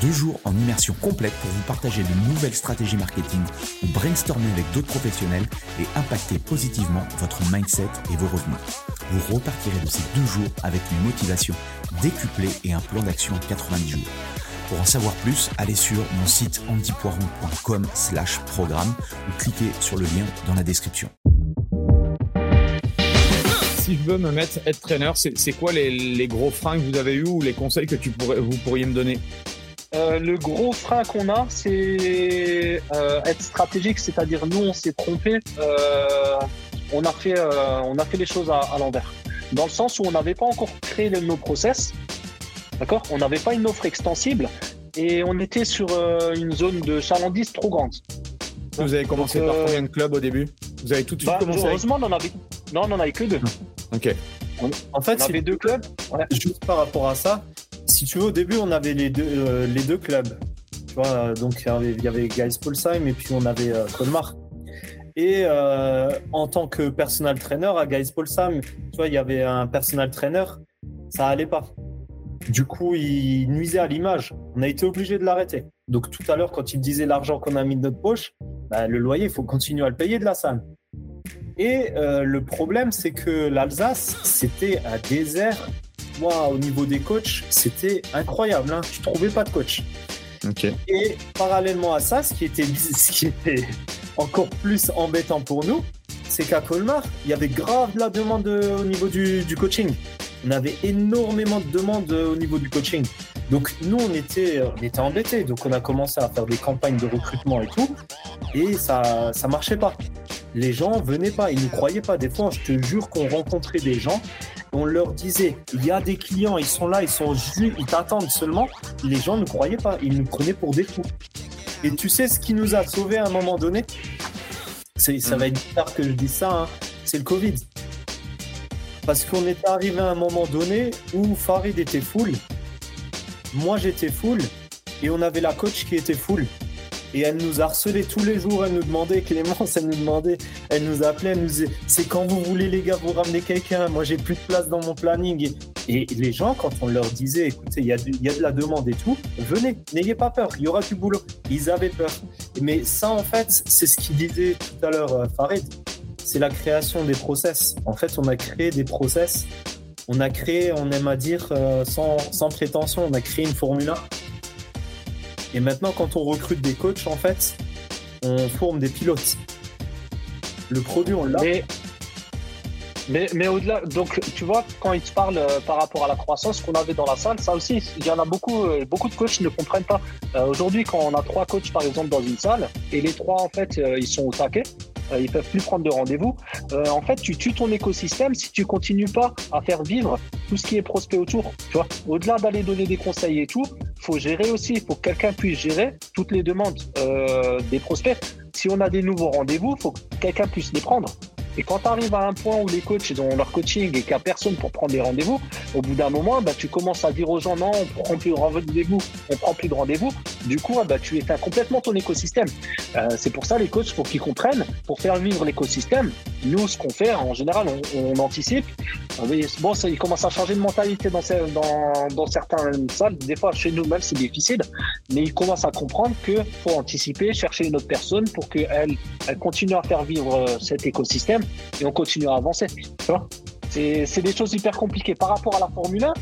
Deux jours en immersion complète pour vous partager de nouvelles stratégies marketing ou brainstormer avec d'autres professionnels et impacter positivement votre mindset et vos revenus. Vous repartirez de ces deux jours avec une motivation décuplée et un plan d'action en 90 jours. Pour en savoir plus, allez sur mon site antipoiron.com slash programme ou cliquez sur le lien dans la description. Si je veux me mettre être traîneur, c'est quoi les, gros freins que vous avez eus ou les conseils que vous pourriez me donner? Euh, le gros frein qu'on a, c'est euh, être stratégique, c'est-à-dire nous, on s'est trompé, euh, on a fait, on a fait les choses à, l'envers. Dans le sens où on n'avait pas encore créé nos process, d'accord? On n'avait pas une offre extensible et on était sur une zone de chalandise trop grande. Vous avez commencé par combien de clubs au début? Vous avez tout de suite bah, commencé Heureusement, on en avait, non, on en avait que deux. Ok. en fait, on avait deux clubs. Juste par rapport à ça, si tu veux, au début, on avait les deux, euh, les deux clubs. Tu vois, donc il y avait Guys Polsheim et puis on avait euh, Colmar. Et euh, en tant que personal trainer à Guys Polsheim, tu vois, il y avait un personal trainer, ça allait pas. Du coup, il nuisait à l'image. On a été obligé de l'arrêter. Donc tout à l'heure, quand il disait l'argent qu'on a mis de notre poche, bah, le loyer, il faut continuer à le payer de la salle. Et le problème, c'est que l'Alsace, c'était un désert moi, au niveau des coachs, c'était incroyable. Hein. Je trouvais pas de coach. Et parallèlement à ça, ce qui était, ce qui était encore plus embêtant pour nous, c'est qu'à Colmar, il y avait grave de la demande au niveau du, coaching. On avait énormément de demandes au niveau du coaching. Donc nous, on était, on était embêtés. Donc on a commencé à faire des campagnes de recrutement et tout. Et ça ça marchait pas. Les gens venaient pas, ils ne croyaient pas. Des fois, je te jure qu'on rencontrait des gens on leur disait, il y a des clients, ils sont là, ils sont juste, ils t'attendent seulement. Les gens ne croyaient pas, ils nous prenaient pour des fous. Et tu sais ce qui nous a sauvés à un moment donné? Ça va être bizarre que je dise ça, hein. c'est le Covid. Parce qu'on est arrivé à un moment donné où Farid était full, moi j'étais full, et on avait la coach qui était full. Et elle nous harcelait tous les jours, elle nous demandait, Clémence, elle nous demandait, elle nous appelait, elle nous disait, c'est quand vous voulez les gars, vous ramenez quelqu'un, moi j'ai plus de place dans mon planning. Et, les gens, quand on leur disait, écoutez, il y, a de la demande et tout, venez, n'ayez pas peur, il y aura du boulot. Ils avaient peur. Mais ça, en fait, c'est ce qu'il disait tout à l'heure, euh, Farid, c'est la création des process. En fait, on a créé des process, on a créé, on aime à dire, euh, sans, sans prétention, on a créé une Formule 1 et maintenant, quand on recrute des coachs, en fait, on forme des pilotes. Le produit, on l'a. Mais, mais, au-delà, donc tu vois, quand ils te parlent euh, par rapport à la croissance qu'on avait dans la salle, ça aussi, il y en a beaucoup, euh, beaucoup de coachs ne comprennent pas. Euh, aujourd'hui, quand on a trois coachs par exemple dans une salle, et les trois en fait, ils sont au taquet, ils peuvent plus prendre de rendez-vous. En fait, tu tues ton écosystème si tu continues pas à faire vivre tout ce qui est prospect autour. Tu vois, au-delà d'aller donner des conseils et tout, faut gérer aussi. Il faut que quelqu'un puisse gérer toutes les demandes euh, des prospects. Si on a des nouveaux rendez-vous, faut que quelqu'un puisse les prendre. Et quand tu arrives à un point où les coachs ils ont leur coaching et qu'il n'y a personne pour prendre des rendez-vous, au bout d'un moment, bah, tu commences à dire aux gens non, on prend plus de rendez-vous, on prend plus de rendez-vous. Du coup, bah, tu éteins complètement ton écosystème. Euh, c'est pour ça les coachs, faut qu'ils comprennent, pour faire vivre l'écosystème. Nous, ce qu'on fait, en général, on, anticipe. Bon, ça, il commence à changer de mentalité dans, dans, dans certaines salles. Des fois, chez nous même, c'est difficile, mais ils commencent à comprendre qu'il faut anticiper, chercher une autre personne pour qu'elle elle continue à faire vivre euh, cet écosystème et on continue à avancer. C'est des choses hyper compliquées. Par rapport à la Formule 1,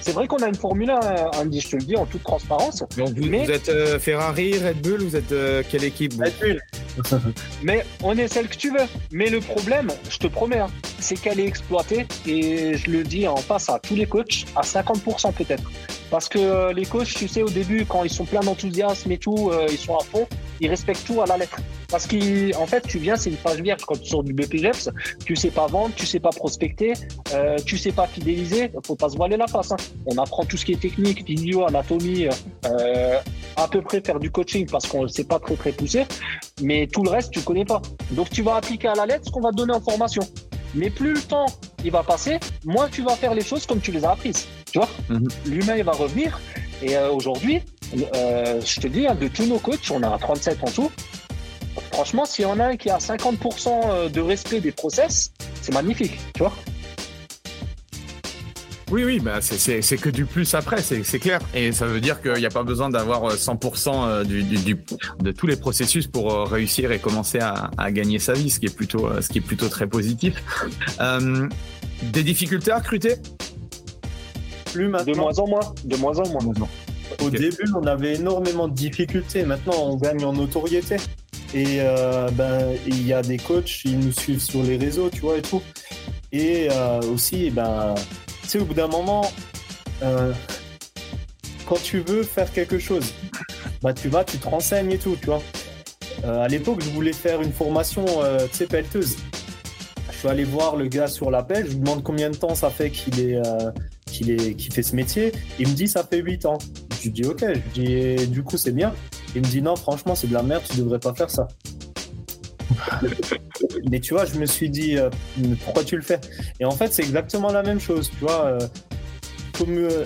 c'est vrai qu'on a une Formule 1, Andy, je te le dis en toute transparence. Donc vous, êtes euh, Ferrari, Red Bull, vous êtes euh, quelle équipe Red Bull. mais on est celle que tu veux. Mais le problème, je te promets, hein, c'est qu'elle est exploitée, et je le dis en face à tous les coachs, à 50% peut-être. Parce que euh, les coachs, tu sais, au début, quand ils sont pleins d'enthousiasme et tout, ils sont à fond, ils respectent tout à la lettre. Parce qu'en fait, tu viens, c'est une page vierge quand tu sors du BPGEPS. Tu sais pas vendre, tu sais pas prospecter, euh, tu sais pas fidéliser. Faut pas se voiler la face. Hein. On apprend tout ce qui est technique, vidéo, anatomie, euh, à peu près faire du coaching parce qu'on ne sait pas très très poussé. Mais tout le reste, tu connais pas. Donc tu vas appliquer à la lettre ce qu'on va te donner en formation. Mais plus le temps il va passer, moins tu vas faire les choses comme tu les as apprises. Tu vois? Mhm. L'humain, il va revenir. Et euh, aujourd'hui, euh, je te dis, hein, de tous nos coachs, on a 37 en tout. Franchement, s'il y en a un qui a 50% de respect des process, c'est magnifique, tu vois? Oui, oui, bah c'est que du plus après, c'est clair. Et ça veut dire qu'il n'y a pas besoin d'avoir 100% euh, du, du, de tous les processus pour euh, réussir et commencer à, à, gagner sa vie, ce qui est plutôt, euh, ce qui est plutôt très positif. Euh, des difficultés à recruter? Plus maintenant. De moins en moins. De moins en moins. Au début, on avait énormément de difficultés. Maintenant, on gagne en notoriété. Et euh, ben, il y a des coachs, ils nous suivent sur les réseaux, tu vois, et tout. Et euh, aussi, ben, tu sais, au bout d'un moment, euh, quand tu veux faire quelque chose, bah, tu vas, tu te renseignes et tout, tu vois. Euh, à l'époque, je voulais faire une formation, euh, tu sais, pelleteuse. Je suis allé voir le gars sur la pelle, je lui demande combien de temps ça fait qu'il est, qu'il est, qu'il fait ce métier. Il me dit ça fait 8 ans. Je lui dis ok, je lui dis du coup c'est bien. Il me dit non, franchement c'est de la merde, tu devrais pas faire ça. Mais tu vois, je me suis dit, euh, pourquoi tu le fais? Et en fait, c'est exactement la même chose. Tu vois, euh, comme euh,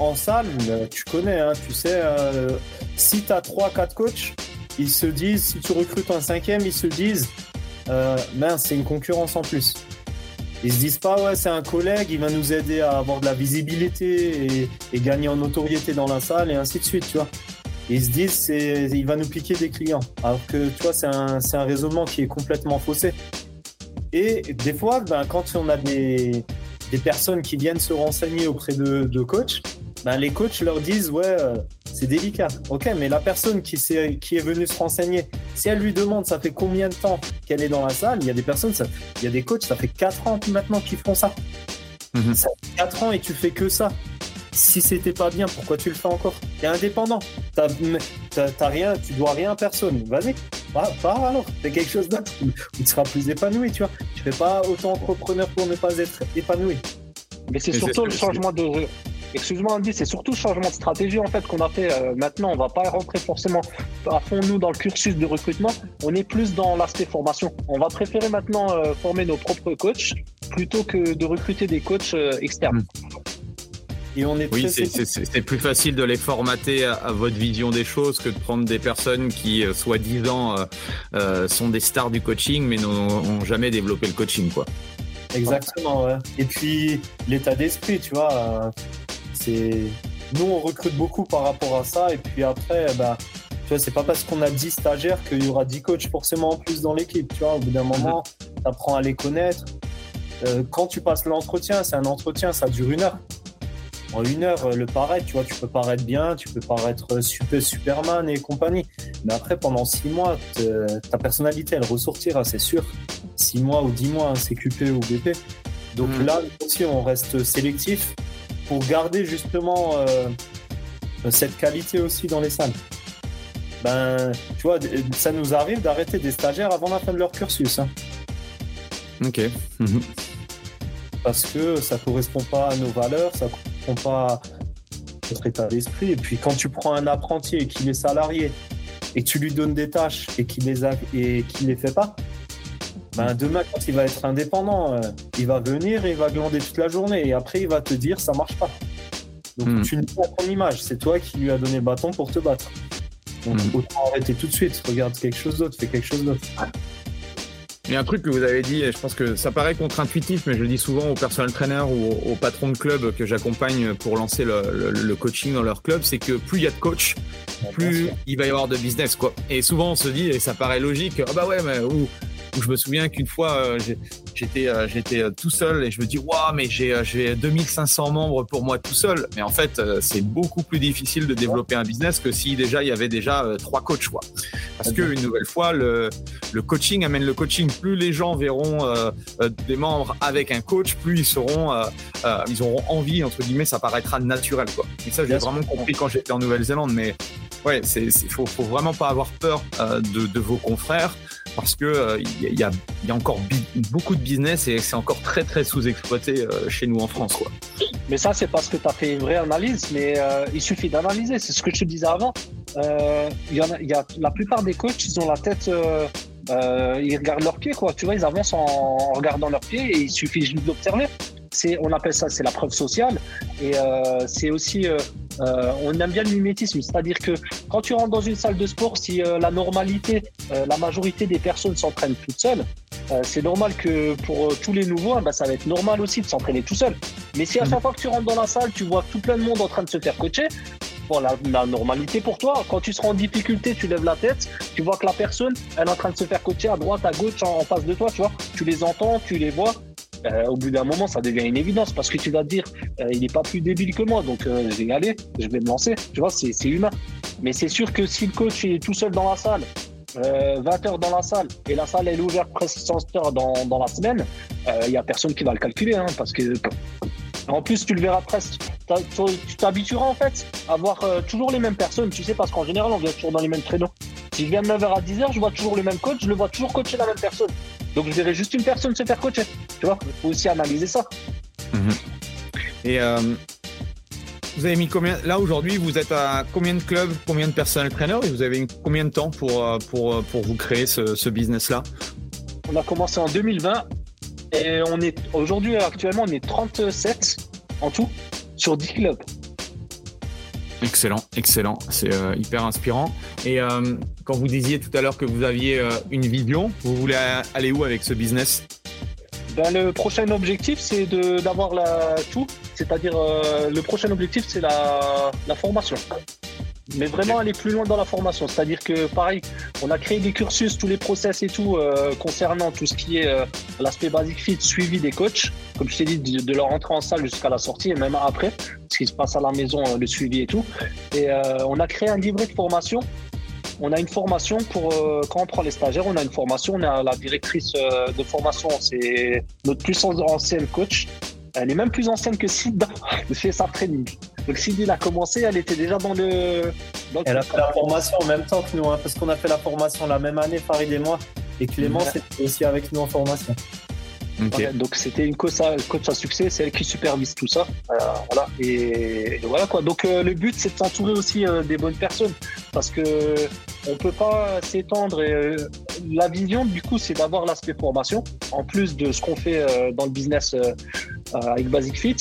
en salle, tu connais, hein, tu sais, si tu as 3-4 coachs, ils se disent, si tu recrutes un cinquième, ils se disent, mince, c'est une concurrence en plus. Ils se disent pas, ouais, c'est un collègue, il va nous aider à avoir de la visibilité et, et gagner en notoriété dans la salle et ainsi de suite, tu vois ils se disent c'est il va nous piquer des clients. Alors que tu vois, c'est un, un, raisonnement qui est complètement faussé. Et des fois, ben, quand on a des, des personnes qui viennent se renseigner auprès de, de coachs, ben, les coachs leur disent ouais, euh, c'est délicat. Ok, mais la personne qui, est, qui est venue se renseigner, si elle lui demande ça fait combien de temps qu'elle est dans la salle, il y a des personnes, ça, il y a des coachs, ça fait 4 ans maintenant qu'ils font ça. Ça fait 4 ans et tu fais que ça si c'était pas bien, pourquoi tu le fais encore? T'es indépendant. T'as rien, tu dois rien à personne. Vas-y, pars, alors. Fais quelque chose d'autre où tu seras plus épanoui, tu vois. Tu fais pas autant entrepreneur pour ne pas être épanoui. Mais c'est surtout le changement de. Excuse-moi Andy, c'est surtout le changement de stratégie en fait qu'on a fait euh, maintenant. On va pas rentrer forcément à fond nous dans le cursus de recrutement. On est plus dans l'aspect formation. On va préférer maintenant euh, former nos propres coachs plutôt que de recruter des coachs euh, externes. Oui, c'est plus facile de les formater à, votre vision des choses que de prendre des personnes qui, euh, soi-disant, euh, euh, sont des stars du coaching, mais n'ont jamais développé le coaching, quoi. Exactement, ouais. Et puis, l'état d'esprit, tu vois, c'est... Nous, on recrute beaucoup par rapport à ça, et puis après, bah, tu vois, c'est pas parce qu'on a 10 stagiaires qu'il y aura 10 coachs forcément en plus dans l'équipe, tu vois. Au bout d'un moment, tu apprends à les connaître. quand tu passes l'entretien, c'est un entretien, ça dure une heure en une heure euh, le paraître, tu vois, tu peux paraître bien, tu peux paraître super Superman et compagnie. Mais après, pendant six mois, ta personnalité, elle ressortira, c'est sûr. Six mois ou dix mois, c'est CQP ou BP. Donc hmm. là aussi, on reste sélectif pour garder justement euh, cette qualité aussi dans les salles. Ben, tu vois, ça nous arrive d'arrêter des stagiaires avant la fin de leur cursus. Hein. Ok. Parce que ça correspond pas à nos valeurs, ça pas notre état d'esprit. Et puis quand tu prends un apprenti et qu'il est salarié et que tu lui donnes des tâches et qu'il les a et qu'il les fait pas, ben demain quand il va être indépendant, euh, il va venir et il va glander toute la journée et après il va te dire ça marche pas. Donc hmm. tu ne pas ton image, c'est toi qui lui as donné le bâton pour te battre. Donc hmm. autant arrêter tout de suite, regarde quelque chose d'autre, fais quelque chose d'autre. Il y a un truc que vous avez dit, et je pense que ça paraît contre-intuitif, mais je le dis souvent aux personnel trainers ou aux, patrons de club que j'accompagne pour lancer le, coaching dans leur club, c'est que plus il y a de coachs, plus il va y avoir de business, quoi. Et souvent on se dit, et ça paraît logique, ah bah ouais, mais où, je me souviens qu'une fois, euh, j'étais euh, j'étais euh, tout seul et je me dis waouh mais j'ai j'ai 2500 membres pour moi tout seul. Mais en fait c'est beaucoup plus difficile de développer un business que si déjà il y avait déjà trois coachs quoi. Parce que une nouvelle fois le le coaching amène le coaching. Plus les gens verront des membres avec un coach plus ils seront ils auront envie entre guillemets ça paraîtra naturel quoi. Et ça j'ai vraiment compris quand j'étais en Nouvelle-Zélande mais ouais c'est faut faut vraiment pas avoir peur de de vos confrères parce que euh, il y, a, encore beaucoup de business et c'est encore très très sous-exploité euh, chez nous en France. Mais ça, c'est parce que tu as fait une vraie analyse, mais euh, il suffit d'analyser. C'est ce que je te disais avant. Y, a la plupart des coachs, ils ont la tête. ils regardent leurs pieds, quoi. Tu vois, ils avancent en, regardant leurs pieds et il suffit juste d'observer. On appelle ça, c'est la preuve sociale. Et c'est aussi, euh, euh, on aime bien le mimétisme, c'est-à-dire que quand tu rentres dans une salle de sport, si la normalité, la majorité des personnes s'entraînent toutes seules, c'est normal que pour tous les nouveaux, bah, ça va être normal aussi de s'entraîner tout seul. Mais si à chaque fois que tu rentres dans la salle, tu vois tout plein de monde en train de se faire coacher, bon, la, la, normalité pour toi, quand tu seras en difficulté, tu lèves la tête, tu vois que la personne, elle est en train de se faire coacher à droite, à gauche, en, en face de toi, tu vois. Tu les entends, tu les vois, euh, au bout d'un moment, ça devient une évidence parce que tu vas te dire, euh, il n'est pas plus débile que moi, donc euh, je vais y aller, je vais me lancer. Tu vois, c'est humain. Mais c'est sûr que si le coach est tout seul dans la salle, 20 heures dans la salle, et la salle est ouverte presque 100 heures dans, dans la semaine, il n'y a personne qui va le calculer, hein, parce que en plus, tu le verras presque. Tu t'habitueras en fait à voir toujours les mêmes personnes, tu sais, parce qu'en général, on vient toujours dans les mêmes créneaux. Si je viens de 9h à 10h, je vois toujours le même coach, je le vois toujours coacher la même personne. Donc je verrai juste une personne se faire coacher. Tu vois, il faut aussi analyser ça. Mhm. Et euh, vous avez mis combien Là aujourd'hui, vous êtes à combien de clubs, combien de personnel trainer et vous avez mis combien de temps pour, euh, pour, euh, pour vous créer ce, business-là? On a commencé en 2020 et on est aujourd'hui, actuellement, on est 37 en tout sur 10 clubs. Excellent, excellent, c'est euh, hyper inspirant. Et euh, quand vous disiez tout à l'heure que vous aviez euh, une vision, vous voulez aller où avec ce business? Ben, Le prochain objectif, c'est d'avoir la tout, c'est-à-dire le prochain objectif, c'est la, la formation mais vraiment aller plus loin dans la formation. C'est-à-dire que, pareil, on a créé des cursus, tous les process et tout, euh, concernant tout ce qui est euh, l'aspect basic fit, suivi des coachs, comme je t'ai dit, de, leur entrée en salle jusqu'à la sortie et même après, ce qui se passe à la maison, euh, le suivi et tout. Et on a créé un livret de formation. On a une formation pour quand on prend les stagiaires, on a une formation. On a la directrice de formation, c'est notre plus ancienne coach. Elle est même plus ancienne que Sid fait sa training. Donc Cindy a commencé, elle était déjà dans le. elle a fait la formation en même temps que nous, hein, parce qu'on a fait la formation la même année, Farid et moi. Et Clément, c'était aussi avec nous en formation. donc c'était une coach à, coach à succès, c'est elle qui supervise tout ça. Euh, voilà. Et, voilà quoi. Donc euh, le but c'est de s'entourer aussi euh, des bonnes personnes parce que on peut pas s'étendre. la vision du coup c'est d'avoir l'aspect formation en plus de ce qu'on fait dans le business avec Basic Fit.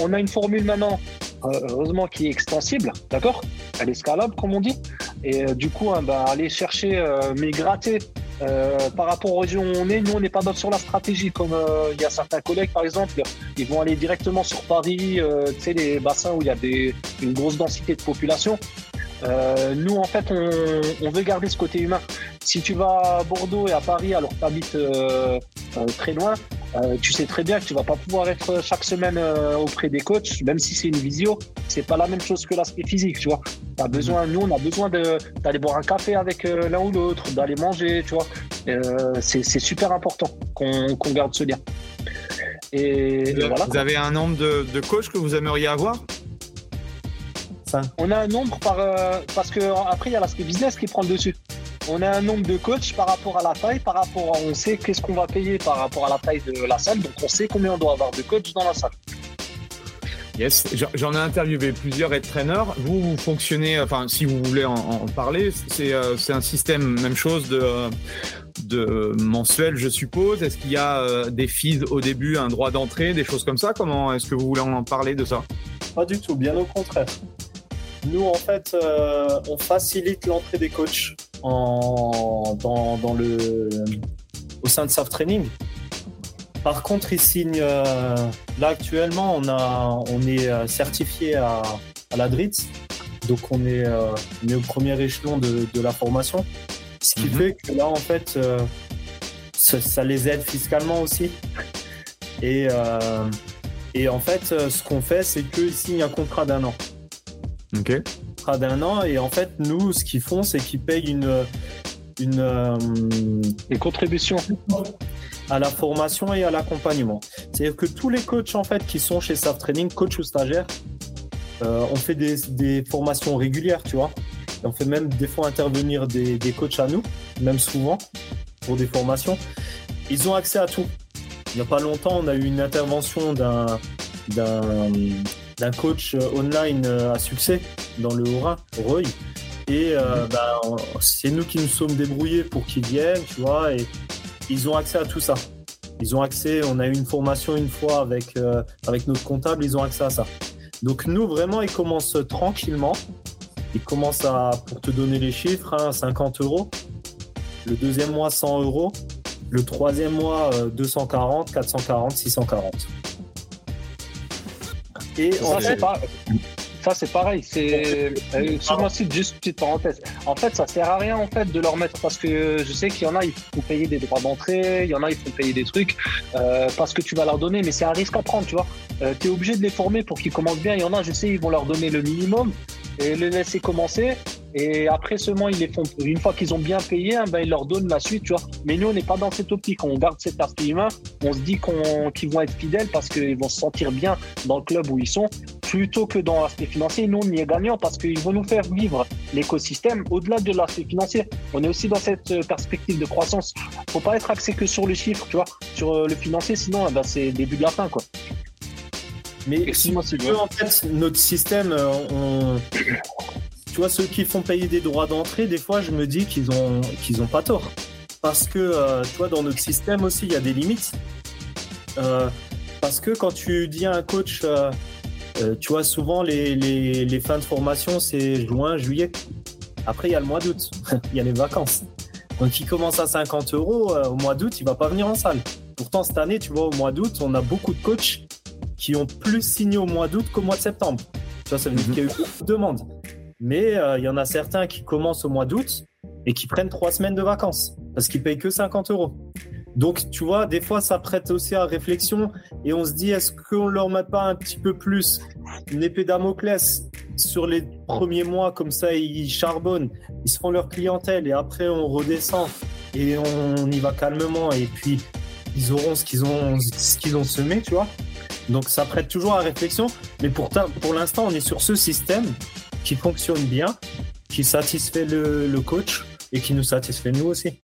On a une formule maintenant heureusement qui est extensible, d'accord? Elle est scalable comme on dit. Et du coup, hein, bah, aller chercher, mais gratter euh, par rapport aux régions où on est, nous, on n'est pas sur la stratégie, comme euh, il y a certains collègues, par exemple, ils vont aller directement sur Paris, euh, tu sais, les bassins où il y a une grosse densité de population. Nous, en fait, on, on, veut garder ce côté humain. Si tu vas à Bordeaux et à Paris alors que tu habites très loin, euh, tu sais très bien que tu vas pas pouvoir être chaque semaine euh, auprès des coachs, même si c'est une visio, c'est pas la même chose que l'aspect physique, tu vois. As besoin, nous, on a besoin d'aller boire un café avec euh, l'un ou l'autre, d'aller manger, tu vois. c'est super important qu'on garde ce lien. Et, vous, avez un nombre de, de coachs que vous aimeriez avoir? On a un nombre par, parce que après il y a l'aspect business qui prend le dessus on a un nombre de coachs par rapport à la taille, par rapport à, on sait qu'est-ce qu'on va payer par rapport à la taille de la salle, donc on sait combien on doit avoir de coachs dans la salle. Yes, j'en ai interviewé plusieurs head trainers. Vous, vous fonctionnez, enfin, si vous voulez en, parler, euh, c'est un système, même chose de, de mensuel, je suppose. Est-ce qu'il y a euh, des fees au début, un droit d'entrée, des choses comme ça? Comment est-ce que vous voulez en parler de ça? Pas du tout, bien au contraire. Nous, en fait, euh, on facilite l'entrée des coachs dans, le, au sein de Soft Training. Par contre, ils signent. Euh, là, actuellement, on, a, on est euh, certifié à, à la DRITS. Donc, on est, euh, on est au premier échelon de, de, la formation. Ce qui mhm. fait que là, en fait, ça, les aide fiscalement aussi. Et, et en fait, ce qu'on fait, c'est qu'ils signent un contrat d'un an. Ok d'un an. Et en fait, nous, ce qu'ils font, c'est qu'ils payent une, une, euh, contribution à la formation et à l'accompagnement. C'est-à-dire que tous les coachs en fait qui sont chez Staff Training, coach ou stagiaire, euh, on fait des, des, formations régulières, tu vois. on fait même des fois intervenir des, des, coachs à nous, même souvent, pour des formations. Ils ont accès à tout. Il n'y a pas longtemps, on a eu une intervention d'un d'un coach euh, online euh, à succès dans le Haut-Rhin, Roy. Et euh, mhm. ben, c'est nous qui nous sommes débrouillés pour qu'ils viennent, tu vois, et ils ont accès à tout ça. Ils ont accès, on a eu une formation une fois avec, euh, avec notre comptable, ils ont accès à ça. Donc nous, vraiment, ils commencent tranquillement. Ils commencent à, pour te donner les chiffres, 50 hein, euros. Le deuxième mois, 100 euros. Le troisième mois, 240, 440, 640. Et ça, pas... Ça, c'est pareil. C'est euh, juste petite parenthèse. En fait, ça sert à rien en fait de leur mettre parce que je sais qu'il y en a, ils font payer des droits d'entrée, il y en a, ils font payer des trucs euh, parce que tu vas leur donner, mais c'est un risque à prendre, tu vois. Euh, tu es obligé de les former pour qu'ils commencent bien. Il y en a, je sais, ils vont leur donner le minimum et les laisser commencer. Et après seulement, ils les font. Une fois qu'ils ont bien payé, hein, ben, ils leur donnent la suite, tu vois. Mais nous, on n'est pas dans cette optique. On garde cet aspect humain. On se dit qu'on, qu'ils vont être fidèles parce qu'ils vont se sentir bien dans le club où ils sont, plutôt que dans l'aspect financier. Nous, on y est gagnant parce qu'ils vont nous faire vivre l'écosystème au-delà de l'aspect financier. On est aussi dans cette euh, perspective de croissance. Faut pas être axé que sur les chiffres, tu vois, sur euh, le financier. Sinon, ben, c'est début de la fin, quoi. Mais si, en fait, notre système, euh, on, tu vois, ceux qui font payer des droits d'entrée, des fois, je me dis qu'ils ont, qu'ils ont pas tort. Parce que, euh, tu vois, dans notre système aussi, il y a des limites. Euh, parce que quand tu dis à un coach, euh, tu vois, souvent, les, les, les fins de formation, c'est juin, juillet. Après, il y a le mois d'août. il y a les vacances. Donc, il commence à 50 euros. au mois d'août, il va pas venir en salle. Pourtant, cette année, tu vois, au mois d'août, on a beaucoup de coachs qui ont plus signé au mois d'août qu'au mois de septembre. Tu vois, ça veut dire mhm. qu'il y a eu beaucoup de demandes mais euh, il y en a certains qui commencent au mois d'août et qui prennent trois semaines de vacances parce qu'ils payent que 50 euros. Donc, tu vois, des fois, ça prête aussi à réflexion et on se dit, est-ce qu'on leur met pas un petit peu plus une épée Damoclès sur les premiers mois, comme ça, ils charbonnent, ils se font leur clientèle et après, on redescend et on y va calmement et puis ils auront ce qu'ils ont, ce qu'ils ont semé, tu vois. Donc, ça prête toujours à réflexion, mais pour, pour l'instant, on est sur ce système qui fonctionne bien, qui satisfait le, coach et qui nous satisfait nous aussi.